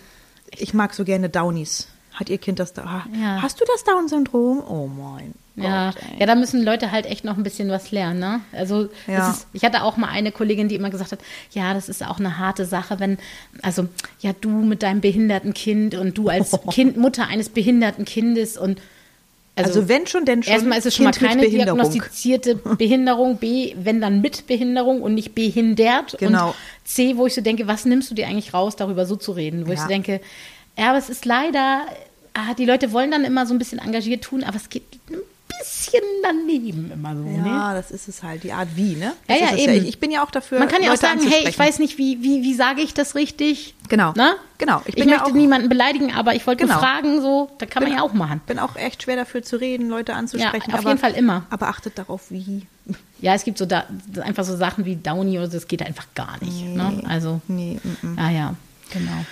ich mag so gerne Downies. Hat ihr Kind das da? Ja. Hast du das Down-Syndrom? Oh mein Ja, Gott. ja, da müssen Leute halt echt noch ein bisschen was lernen. Ne? Also Ja. ist, ich hatte auch mal eine Kollegin, die immer gesagt hat, ja, das ist auch eine harte Sache, wenn, also ja, du mit deinem behinderten Kind und du als Kind, Mutter eines behinderten Kindes und Also, wenn schon, denn schon. Erstmal ist es schon mal Kind mit keine Behinderung. diagnostizierte Behinderung. B, wenn dann mit Behinderung und nicht behindert. Genau. Und C, wo ich so denke, was nimmst du dir eigentlich raus, darüber so zu reden? Wo ich Ja. so denke, ja, aber es ist leider, ah, die Leute wollen dann immer so ein bisschen engagiert tun, aber es geht bisschen daneben immer so. Ne? Ja, das ist es halt, die Art wie, ne? Ja, Das ja, es eben. Ich, ich bin ja auch dafür, Man kann ja auch sagen, hey, ich weiß nicht, wie, wie, wie sage ich das richtig? Genau. Ne? Genau. Ich, Ich ja möchte auch- niemanden beleidigen, aber ich wollte Genau. fragen, so, da kann man Bin- ja auch machen. bin auch echt schwer dafür zu reden, Leute anzusprechen. Ja, auf aber, jeden Fall immer. Aber achtet darauf, wie. Ja, es gibt so da, einfach so Sachen wie Downy oder so, das geht einfach gar nicht. Ne? Also, Nee, mm, mm. ja, ja, genau.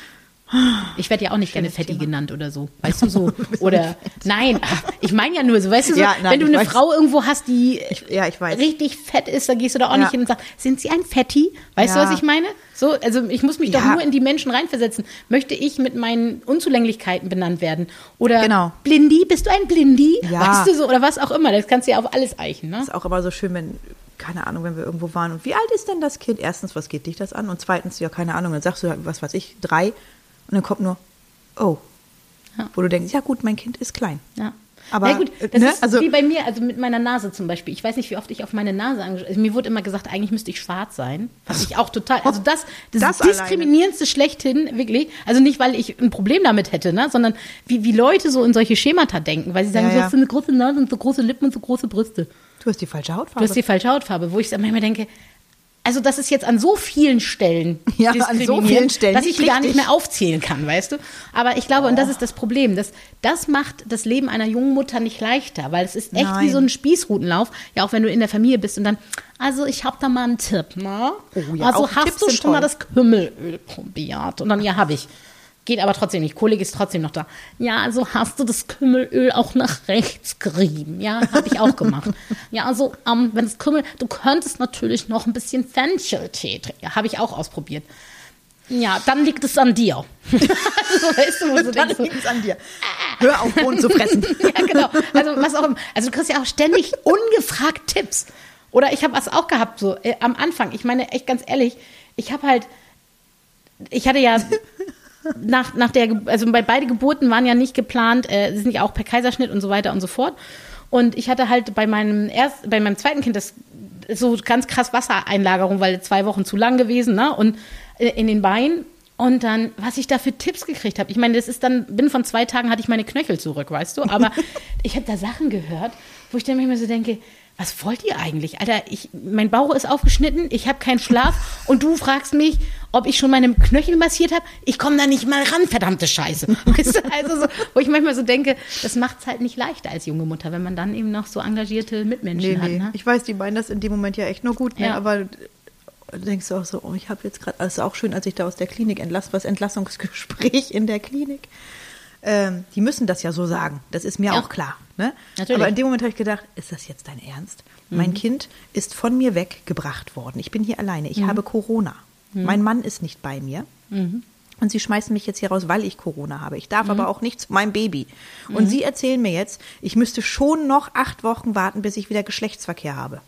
Ich werde ja auch nicht gerne Schönes Fetti Thema. genannt oder so. Weißt du so? Oder nein, ich meine ja nur so, weißt du so, Ja, nein, wenn du eine weiß. Frau irgendwo hast, die Ich, ja, ich richtig fett ist, dann gehst du da auch Ja. nicht hin und sagst, sind sie ein Fetti? Weißt du, was ich meine? So, also ich muss mich doch nur in die Menschen reinversetzen. Möchte ich mit meinen Unzulänglichkeiten benannt werden? Oder Genau. Blindi, bist du ein Blindi? Ja. Weißt du so? Oder was auch immer. Das kannst du ja auf alles eichen, ne? ist auch immer so schön, wenn, keine Ahnung, wenn wir irgendwo waren und wie alt ist denn das Kind? Erstens, was geht dich das an? Und zweitens, ja, keine Ahnung, dann sagst du, was weiß ich, drei und dann kommt nur, oh. Ja. Wo du denkst, ja gut, mein Kind ist klein. Ja. Aber, Na gut, das ne, ist also- wie bei mir, also mit meiner Nase zum Beispiel. Ich weiß nicht, wie oft ich auf meine Nase angeschaut also Mir wurde immer gesagt, eigentlich müsste ich schwarz sein. Was ich auch total, also das, das, Das diskriminierendste schlechthin, wirklich. Also nicht, weil ich ein Problem damit hätte, ne, sondern wie, wie Leute so in solche Schemata denken, weil sie sagen, Ja, so ja. hast du eine große Nase und so große Lippen und so große Brüste. Du hast die falsche Du Hautfarbe. hast die falsche Hautfarbe, wo ich manchmal denke, also das ist jetzt an so vielen Stellen Ja, an so vielen Stellen, dass ich nicht gar nicht mehr aufzählen kann, weißt du? Aber ich glaube, und das ist das Problem, das, das macht das Leben einer jungen Mutter nicht leichter, weil es ist echt wie Nein. so ein Spießrutenlauf, ja auch wenn du in der Familie bist und dann, also ich habe da mal einen Tipp, ne? Oh ja, also hast Tipps du schon mal toll. das Kümmelöl probiert? Und dann, ja, habe ich. Geht aber trotzdem nicht. Kolik ist trotzdem noch da. Ja, also hast du das Kümmelöl auch nach rechts gerieben. Ja, habe ich auch gemacht. Ja, also ähm, wenn das Kümmel, du könntest natürlich noch ein bisschen Fencheltee trinken. Ja, habe ich auch ausprobiert. Ja, dann liegt es an dir. also, weißt du, wo du Dann so, liegt es an dir. Hör auf, Bohnen zu fressen. ja, genau. Also was auch immer. Also du kriegst ja auch ständig ungefragt Tipps. Oder ich habe was auch gehabt, so äh, am Anfang. Ich meine, echt ganz ehrlich, ich habe halt, ich hatte ja nach, nach der, also bei beide Geburten waren ja nicht geplant, äh, sind ja auch per Kaiserschnitt und so weiter und so fort. Und ich hatte halt bei meinem erst, bei meinem zweiten Kind das so ganz krass Wassereinlagerung, weil zwei Wochen zu lang gewesen, ne? Und äh, in den Beinen. Und dann, was ich da für Tipps gekriegt habe. Ich meine, das ist dann, binnen von zwei Tagen hatte ich meine Knöchel zurück, weißt du? Aber ich habe da Sachen gehört, wo ich dann manchmal so denke, was wollt ihr eigentlich? Alter, ich, mein Bauch ist aufgeschnitten, ich habe keinen Schlaf und du fragst mich, ob ich schon meine Knöchel massiert habe. Ich komme da nicht mal ran, verdammte Scheiße. Weißt du? Also so, wo ich manchmal so denke, das macht es halt nicht leichter als junge Mutter, wenn man dann eben noch so engagierte Mitmenschen Nee, hat. nee. Ne? Ich weiß, die meinen das in dem Moment ja echt nur gut, ne? Ja. aber du denkst du auch so, oh, ich habe jetzt gerade, also auch schön, als ich da aus der Klinik entlass, was Entlassungsgespräch in der Klinik. Ähm, die müssen das ja so sagen, das ist mir Ja. auch klar. Ne? Mhm. Aber in dem Moment habe ich gedacht, ist das jetzt dein Ernst? Mein Kind ist von mir weggebracht worden. Ich bin hier alleine. Mhm. Ich habe Corona. Mein Mann ist nicht bei mir. Mhm. Und sie schmeißen mich jetzt hier raus, weil ich Corona habe. Ich darf Mhm. aber auch nicht zu meinem Baby. Und sie erzählen mir jetzt, ich müsste schon noch acht Wochen warten, bis ich wieder Geschlechtsverkehr habe.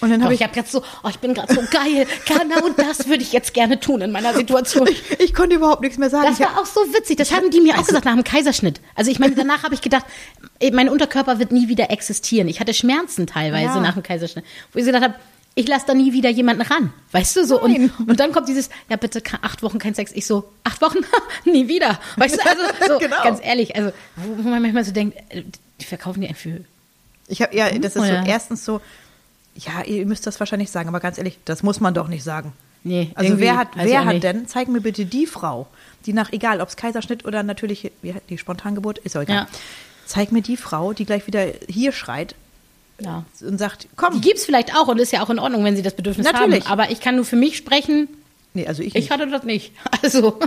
Und dann habe ich ich, habe jetzt so, oh, ich bin gerade so geil. Genau das würde ich jetzt gerne tun in meiner Situation. ich, ich konnte überhaupt nichts mehr sagen. Das war auch so witzig. Das haben die mir auch gesagt nach dem Kaiserschnitt. Also ich meine, danach habe ich gedacht, mein Unterkörper wird nie wieder existieren. Ich hatte Schmerzen teilweise Ja. nach dem Kaiserschnitt, wo ich gedacht habe, ich lasse da nie wieder jemanden ran. Weißt du so? Und, Nein. und dann kommt dieses, ja bitte acht Wochen kein Sex. Ich so, acht Wochen? nie wieder. Weißt du, also so, Genau. ganz ehrlich, also wo, man manchmal so denkt, äh, die verkaufen die ein für Ich habe ja, das ist so erstens so, ja, ihr müsst das wahrscheinlich sagen, aber ganz ehrlich, das muss man doch nicht sagen. Nee, Also wer hat, ich wer hat nicht. denn, zeig mir bitte die Frau, die nach, egal ob es Kaiserschnitt oder natürlich die Spontangeburt, ist auch egal. Ja. Zeig mir die Frau, die gleich wieder hier schreit, Ja. und sagt, komm. Die gibt es vielleicht auch und ist ja auch in Ordnung, wenn sie das Bedürfnis Natürlich. haben. Aber ich kann nur für mich sprechen. nee, also ich, Ich nicht. hatte das nicht. Also,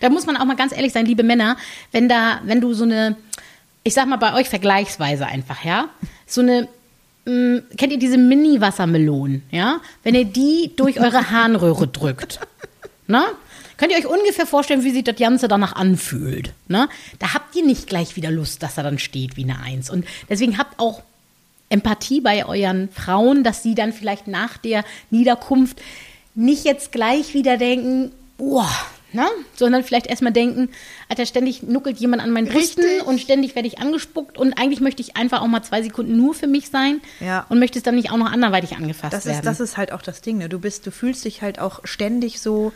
da muss man auch mal ganz ehrlich sein, liebe Männer, wenn da, wenn du so eine, ich sag mal bei euch vergleichsweise einfach, ja, so eine, mh, kennt ihr diese Mini-Wassermelonen, ja? Wenn ihr die durch eure Harnröhre drückt, ne? Könnt ihr euch ungefähr vorstellen, wie sich das Ganze danach anfühlt, ne? Da habt ihr nicht gleich wieder Lust, dass er dann steht wie eine Eins. Und deswegen habt auch Empathie bei euren Frauen, dass sie dann vielleicht nach der Niederkunft nicht jetzt gleich wieder denken, boah, ne? sondern vielleicht erstmal denken, Alter, ständig nuckelt jemand an meinen Brüsten Richtig. und ständig werde ich angespuckt und eigentlich möchte ich einfach auch mal zwei Sekunden nur für mich sein Ja. und möchte es dann nicht auch noch anderweitig angefasst Das werden. ist, das ist halt auch das Ding. Ne? Du bist, du fühlst dich halt auch ständig so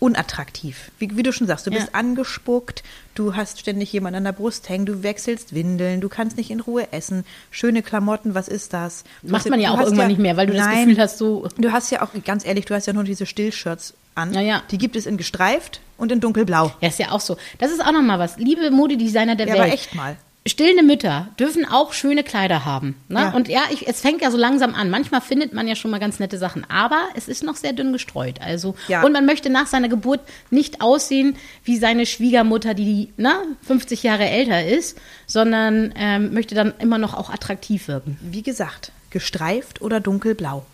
unattraktiv. Wie, wie du schon sagst, du Ja. bist angespuckt, du hast ständig jemanden an der Brust hängen, du wechselst Windeln, du kannst nicht in Ruhe essen, schöne Klamotten, was ist das? Du Macht hast man ja auch irgendwann nicht mehr, weil du das Nein, Gefühl hast, so- Du hast ja auch, ganz ehrlich, du hast ja nur diese Stillshirts an. Ja, ja. Die gibt es in gestreift und in dunkelblau. ja, ist ja auch so. Das ist auch nochmal was. Liebe Modedesigner der Ja, Welt. aber echt mal. Stillende Mütter dürfen auch schöne Kleider haben. Ne? Ja. Und ja, ich, es fängt ja so langsam an. Manchmal findet man ja schon mal ganz nette Sachen, aber es ist noch sehr dünn gestreut. Also Ja. und man möchte nach seiner Geburt nicht aussehen wie seine Schwiegermutter, die ne, 50 Jahre älter ist, sondern ähm, möchte dann immer noch auch attraktiv wirken. Wie gesagt, gestreift oder dunkelblau.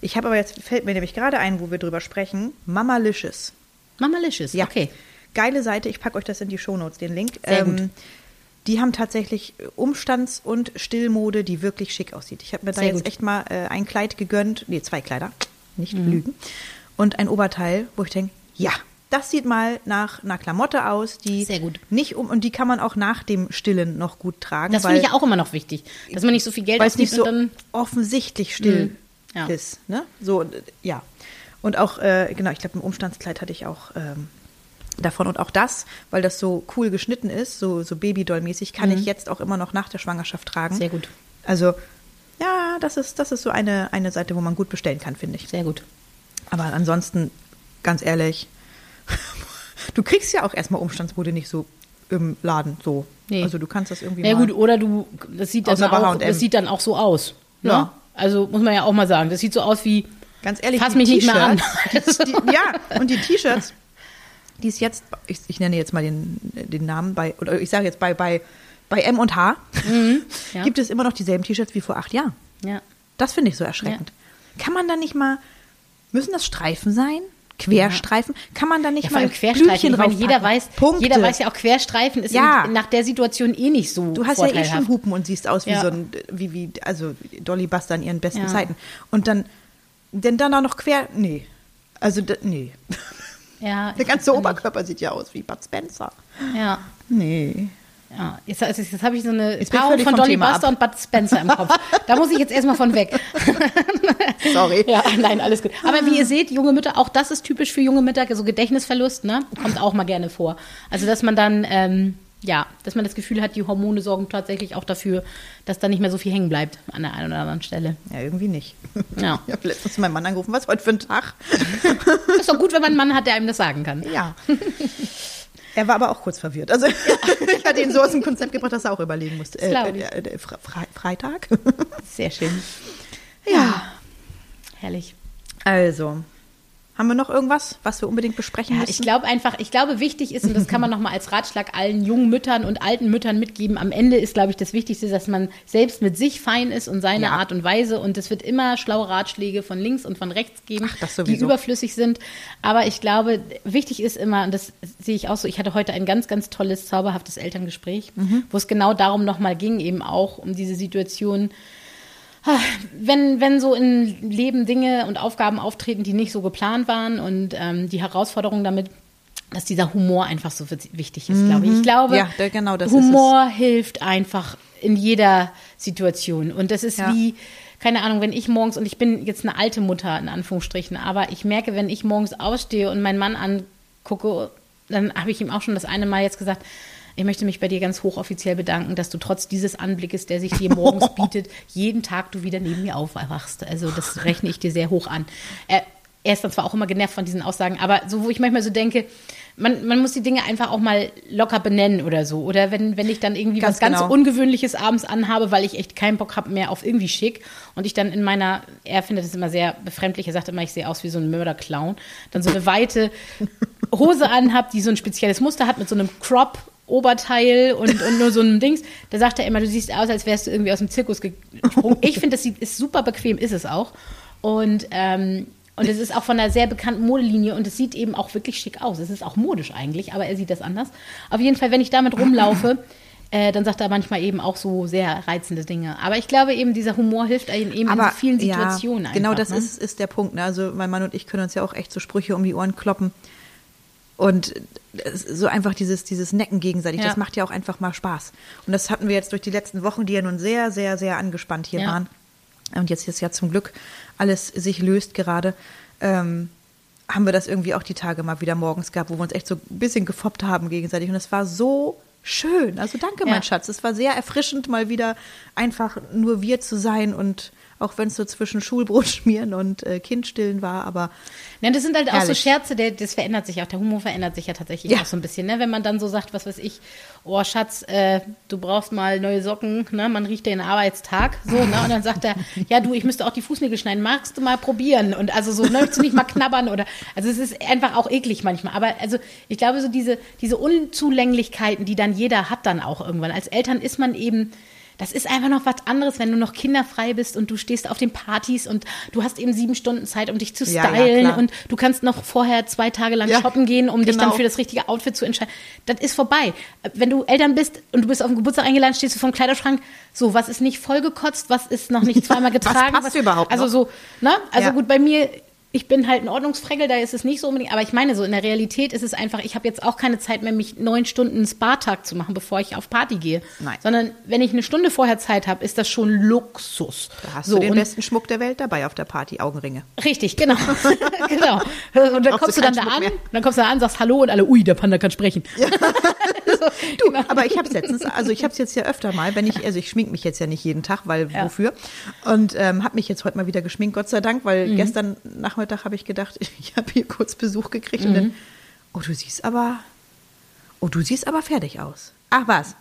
Ich habe aber jetzt, fällt mir nämlich gerade ein, wo wir drüber sprechen, Mamalicious. Mamalicious, Ja. okay. Geile Seite, ich packe euch das in die Shownotes, den Link. Sehr gut. Die haben tatsächlich Umstands- und Stillmode, die wirklich schick aussieht. Ich habe mir da Sehr jetzt gut. echt mal äh, ein Kleid gegönnt, nee, zwei Kleider, nicht Mhm. lügen. Und ein Oberteil, wo ich denke, ja, das sieht mal nach einer Klamotte aus, die Sehr gut. nicht um und die kann man auch nach dem Stillen noch gut tragen. Das finde ich ja auch immer noch wichtig, dass man nicht so viel Geld es nicht ausgibt so offensichtlich still Mhm. Ja. ist. Ne? So, ja. Und auch, äh, genau, ich glaube, ein Umstandskleid hatte ich auch ähm, davon. Und auch das, weil das so cool geschnitten ist, so, so Babydoll-mäßig, kann ich jetzt auch immer noch nach der Schwangerschaft tragen. Mhm. Sehr gut. Also, ja, das ist, das ist so eine, eine Seite, wo man gut bestellen kann, finde ich. sehr gut. Aber ansonsten, ganz ehrlich, du kriegst ja auch erstmal Umstandsmode nicht so im Laden so. Nee. Also du kannst das irgendwie Ja gut, oder du, das sieht, dann auch, das sieht dann auch so aus. Ne? Ja. Also muss man ja auch mal sagen, das sieht so aus wie, Ganz ehrlich, fass mich nicht mehr an. Die, ja, und die T-Shirts, die es jetzt, ich, ich nenne jetzt mal den, den Namen bei, oder ich sage jetzt bei, bei, bei M und H, Mhm. ja. gibt es immer noch dieselben T-Shirts wie vor acht Jahren. ja. Das finde ich so erschreckend. Kann man da nicht mal, müssen das Streifen sein? Querstreifen? Kann man da nicht Ja, mal Querstreifen. Ich meine, jeder weiß, Punkte. jeder weiß ja auch, Querstreifen ist Ja. in, nach der Situation eh nicht so Du hast ja eh schon Hupen und siehst aus wie so ein, wie, wie, also Dolly Buster in ihren besten. Zeiten. Und dann, denn dann auch noch quer, nee. Also, nee. Ja, Der ganze Oberkörper sieht ja aus wie Bud Spencer. Ja. Nee. Ja, jetzt, jetzt, jetzt habe ich so eine Jetzt Paarung von Dolly Thema Buster ab. und Bud Spencer im Kopf. Da muss ich jetzt erstmal von weg. Sorry. Ja, nein, alles gut. Aber wie ihr seht, junge Mütter, auch das ist typisch für junge Mütter, so Gedächtnisverlust, ne? Kommt auch mal gerne vor. Also, dass man dann, ähm, ja, dass man das Gefühl hat, die Hormone sorgen tatsächlich auch dafür, dass da nicht mehr so viel hängen bleibt an der einen oder anderen Stelle. Ja, irgendwie nicht. Ja. Ich habe letztens meinen Mann angerufen, was heute für ein Tag? Ist doch gut, wenn man einen Mann hat, der einem das sagen kann. Ja. Er war aber auch kurz verwirrt. Also ich hatte ihn so aus dem Konzept gebracht, dass er auch überlegen musste. Äh, äh, äh, Fre Fre Freitag? Sehr schön. ja. Herrlich. Also, haben wir noch irgendwas, was wir unbedingt besprechen Ja, müssen? ich glaube einfach, ich glaube, wichtig ist, und das kann man nochmal als Ratschlag allen jungen Müttern und alten Müttern mitgeben, am Ende ist, glaube ich, das Wichtigste, dass man selbst mit sich fein ist und seine Ja. Art und Weise. Und es wird immer schlaue Ratschläge von links und von rechts geben, Ach, die überflüssig sind. Aber ich glaube, wichtig ist immer, und das sehe ich auch so, ich hatte heute ein ganz, ganz tolles, zauberhaftes Elterngespräch, Mhm. wo es genau darum nochmal ging, eben auch um diese Situation, wenn, wenn so im Leben Dinge und Aufgaben auftreten, die nicht so geplant waren und ähm, die Herausforderung damit, dass dieser Humor einfach so wichtig ist, glaube ich. Ich glaube, Mhm. Ja, da- genau, Humor hilft einfach in jeder Situation. Und das ist Ja. wie, keine Ahnung, wenn ich morgens, und ich bin jetzt eine alte Mutter in Anführungsstrichen, aber ich merke, wenn ich morgens ausstehe und meinen Mann angucke, dann habe ich ihm auch schon das eine Mal jetzt gesagt, ich möchte mich bei dir ganz hochoffiziell bedanken, dass du trotz dieses Anblickes, der sich dir morgens bietet, jeden Tag du wieder neben mir aufwachst. Also das rechne ich dir sehr hoch an. Er, er ist dann zwar auch immer genervt von diesen Aussagen, aber so, wo ich manchmal so denke, man, man muss die Dinge einfach auch mal locker benennen oder so. Oder wenn, wenn ich dann irgendwie Ganz was ganz genau. Ungewöhnliches abends anhabe, weil ich echt keinen Bock habe mehr auf irgendwie schick und ich dann in meiner, er findet es immer sehr befremdlich, er sagt immer, ich sehe aus wie so ein Mörderclown, dann so eine weite Hose anhab, die so ein spezielles Muster hat mit so einem Crop. Oberteil und, und nur so einem Dings. Da sagt er immer, du siehst aus, als wärst du irgendwie aus dem Zirkus gesprungen. Ich finde, das sieht, ist super bequem, ist es auch. Und, ähm, und es ist auch von einer sehr bekannten Modelinie und es sieht eben auch wirklich schick aus. Es ist auch modisch eigentlich, aber er sieht das anders. Auf jeden Fall, wenn ich damit rumlaufe, äh, dann sagt er manchmal eben auch so sehr reizende Dinge. Aber ich glaube eben, dieser Humor hilft einem eben in so vielen Situationen ja, genau einfach, das ne? ist, ist der Punkt. Ne? Also mein Mann und ich können uns ja auch echt so Sprüche um die Ohren kloppen. Und so einfach dieses, dieses Necken gegenseitig, Ja. das macht ja auch einfach mal Spaß. Und das hatten wir jetzt durch die letzten Wochen, die ja nun sehr, sehr, sehr angespannt hier Ja. waren. Und jetzt ist ja zum Glück alles sich löst gerade. Ähm, haben wir das irgendwie auch die Tage mal wieder morgens gehabt, wo wir uns echt so ein bisschen gefoppt haben gegenseitig. Und es war so schön. Also danke, Ja. mein Schatz. Es war sehr erfrischend, mal wieder einfach nur wir zu sein und auch wenn es so zwischen Schulbrot schmieren und äh, Kind stillen war, aber Ja, das sind halt auch so Herrlich. Scherze, der, das verändert sich auch. Der Humor verändert sich ja tatsächlich Ja. auch so ein bisschen. Ne? Wenn man dann so sagt, was weiß ich, oh Schatz, äh, du brauchst mal neue Socken, ne? man riecht den Arbeitstag. So, ne? Und dann sagt er, ja du, ich müsste auch die Fußnägel schneiden, magst du mal probieren? Und also so, ne, möchtest du nicht mal knabbern oder also es ist einfach auch eklig manchmal. Aber also ich glaube, so diese, diese Unzulänglichkeiten, die dann jeder hat dann auch irgendwann. Als Eltern ist man eben. Das ist einfach noch was anderes, wenn du noch kinderfrei bist und du stehst auf den Partys und du hast eben sieben Stunden Zeit, um dich zu Ja, ja, stylen klar. und du kannst noch vorher zwei Tage lang Ja, shoppen gehen, um dich dann genau. für das richtige Outfit zu entscheiden. Das ist vorbei. Wenn du Eltern bist und du bist auf den Geburtstag eingeladen, stehst du vom Kleiderschrank, so, was ist nicht vollgekotzt, was ist noch nicht zweimal Was getragen? passt überhaupt Also noch? so, ne? Also Ja. gut, bei mir, ich bin halt ein Ordnungsfregel, da ist es nicht so unbedingt, aber ich meine so, in der Realität ist es einfach, ich habe jetzt auch keine Zeit mehr, mich neun Stunden einen Spa-Tag zu machen, bevor ich auf Party gehe. Nein. Sondern wenn ich eine Stunde vorher Zeit habe, ist das schon Luxus. da hast so, du den besten Schmuck der Welt dabei auf der Party, Augenringe. Richtig, genau. genau. Und dann Brauchst kommst du dann da an, mehr. dann kommst du da an, sagst Hallo und alle, ui, der Panda kann sprechen. Du, aber ich habe es letztens, also ich habe es jetzt ja öfter mal, wenn ich, also ich schmink mich jetzt ja nicht jeden Tag, weil Ja. wofür? Und ähm, habe mich jetzt heute mal wieder geschminkt, Gott sei Dank, Mhm. weil gestern Nachmittag habe ich gedacht, ich habe hier kurz Besuch gekriegt und Mhm. dann, oh, du siehst aber, oh, du siehst aber fertig aus. Ach was?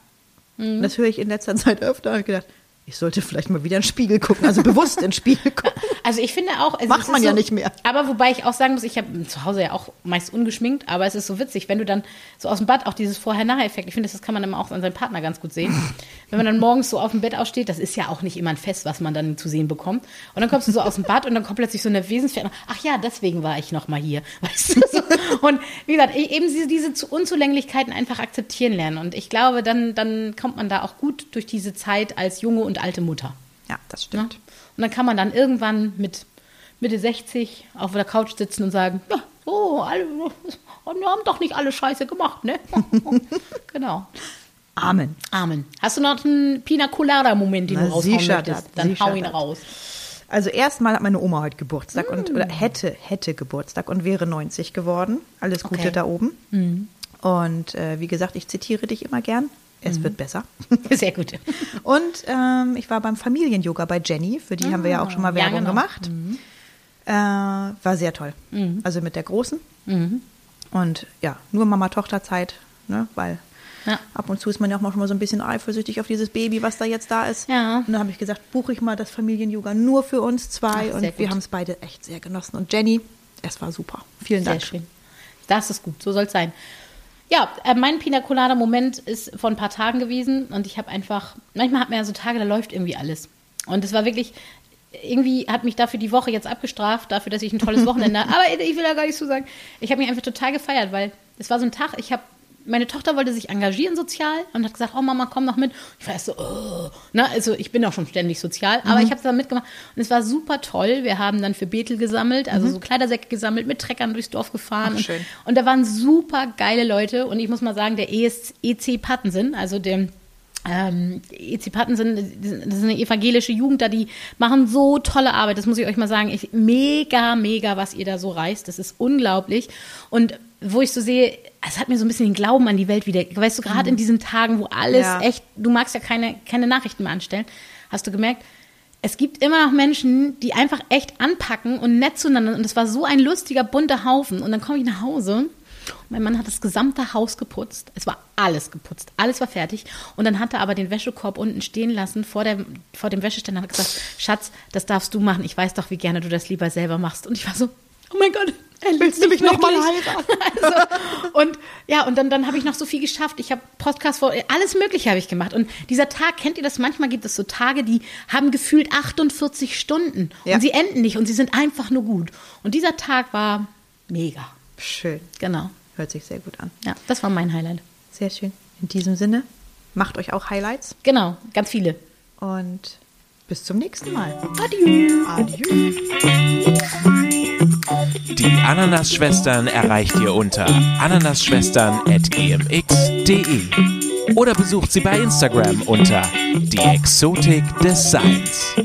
Mhm. Das höre ich in letzter Zeit öfter. Ich gedacht, ich sollte vielleicht mal wieder in den Spiegel gucken, also bewusst in den Spiegel gucken. Also ich finde auch, also Macht es man ist ja so, nicht mehr. Aber wobei ich auch sagen muss, ich habe zu Hause ja auch meist ungeschminkt, aber es ist so witzig, wenn du dann so aus dem Bad auch dieses Vorher-Nachher-Effekt, ich finde, das kann man immer auch an seinem Partner ganz gut sehen. wenn man dann morgens so auf dem Bett aussteht, das ist ja auch nicht immer ein Fest, was man dann zu sehen bekommt. Und dann kommst du so aus dem Bad und dann kommt plötzlich so eine Wesensveränderung. Ach ja, deswegen war ich noch mal hier. Weißt du? So. Und wie gesagt, e- eben diese, diese Zu- Unzulänglichkeiten einfach akzeptieren lernen. Und ich glaube, dann, dann kommt man da auch gut durch diese Zeit als junge und alte Mutter. Ja, das Ne? stimmt. Und dann kann man dann irgendwann mit Mitte 60 auf der Couch sitzen und sagen, ja, so, alle, wir haben doch nicht alle Scheiße gemacht, ne? genau. Amen. Amen. Hast du noch einen Pina Colada Moment, den Na, du raushauen möchtest? Dann hau ihn raus. Also erstmal hat meine Oma heute Geburtstag und Mm. oder hätte hätte Geburtstag und wäre 90 geworden. Alles Gute Okay. Mm. da oben. Und äh, wie gesagt, ich zitiere dich immer gern. Es wird besser. Sehr gut. Und ähm, ich war beim Familien-Yoga bei Jenny, für die haben wir ja auch schon mal ja, Werbung genau. gemacht. Äh, war sehr toll. Also mit der Großen. Und ja, nur Mama-Tochter-Zeit, ne? weil Ja. ab und zu ist man ja auch manchmal so ein bisschen eifersüchtig auf dieses Baby, was da jetzt da ist. Ja. Und dann habe ich gesagt, buche ich mal das Familien-Yoga nur für uns zwei. Ach, sehr und wir gut. haben es beide echt sehr genossen. Und Jenny, es war super. Vielen Sehr Dank. schön. Das ist gut, so soll es sein. Ja, äh, mein Pina Colada Moment ist vor ein paar Tagen gewesen und ich habe einfach, manchmal hat man ja so Tage, da läuft irgendwie alles. Und es war wirklich, irgendwie hat mich dafür die Woche jetzt abgestraft, dafür, dass ich ein tolles Wochenende habe. Aber ich will da gar nicht so sagen. Ich habe mich einfach total gefeiert, weil es war so ein Tag, ich habe, meine Tochter wollte sich engagieren sozial und hat gesagt, oh Mama, komm noch mit. Ich war erst so, oh. Na, also ich bin auch schon ständig sozial, aber ich habe da mitgemacht und es war super toll. Wir haben dann für Bethel gesammelt, also so Kleidersäcke gesammelt, mit Treckern durchs Dorf gefahren. Ach, und, und da waren super geile Leute und ich muss mal sagen, der ES, EC Pattensen, also der ähm, EC Pattensen, das ist eine evangelische Jugend da, die machen so tolle Arbeit, das muss ich euch mal sagen. Ich, mega, mega, was ihr da so reißt, das ist unglaublich. Und wo ich so sehe, es hat mir so ein bisschen den Glauben an die Welt wieder, weißt du, gerade in diesen Tagen, wo alles Ja. echt, du magst ja keine, keine Nachrichten mehr anstellen, hast du gemerkt, es gibt immer noch Menschen, die einfach echt anpacken und nett zueinander. Und es war so ein lustiger, bunter Haufen. Und dann komme ich nach Hause. Mein Mann hat das gesamte Haus geputzt. Es war alles geputzt. Alles war fertig. Und dann hat er aber den Wäschekorb unten stehen lassen vor, der, vor dem Wäscheständer und hat gesagt, Schatz, das darfst du machen. Ich weiß doch, wie gerne du das lieber selber machst. Und ich war so, oh mein Gott, Willst du mich nochmal heiraten? Also, und ja, und dann, dann habe ich noch so viel geschafft. Ich habe Podcast vor, alles Mögliche habe ich gemacht. Und dieser Tag, kennt ihr das? Manchmal gibt es so Tage, die haben gefühlt 48 Stunden Ja. und sie enden nicht und sie sind einfach nur gut. Und dieser Tag war mega. Schön. Genau. Hört sich sehr gut an. Ja, das war mein Highlight. Sehr schön. In diesem Sinne, macht euch auch Highlights Genau, ganz viele. und bis zum nächsten Mal. Adieu. Adieu. Die Ananas-Schwestern erreicht ihr unter ananasschwestern.gmx.de oder besucht sie bei Instagram unter die Exotik des Seins.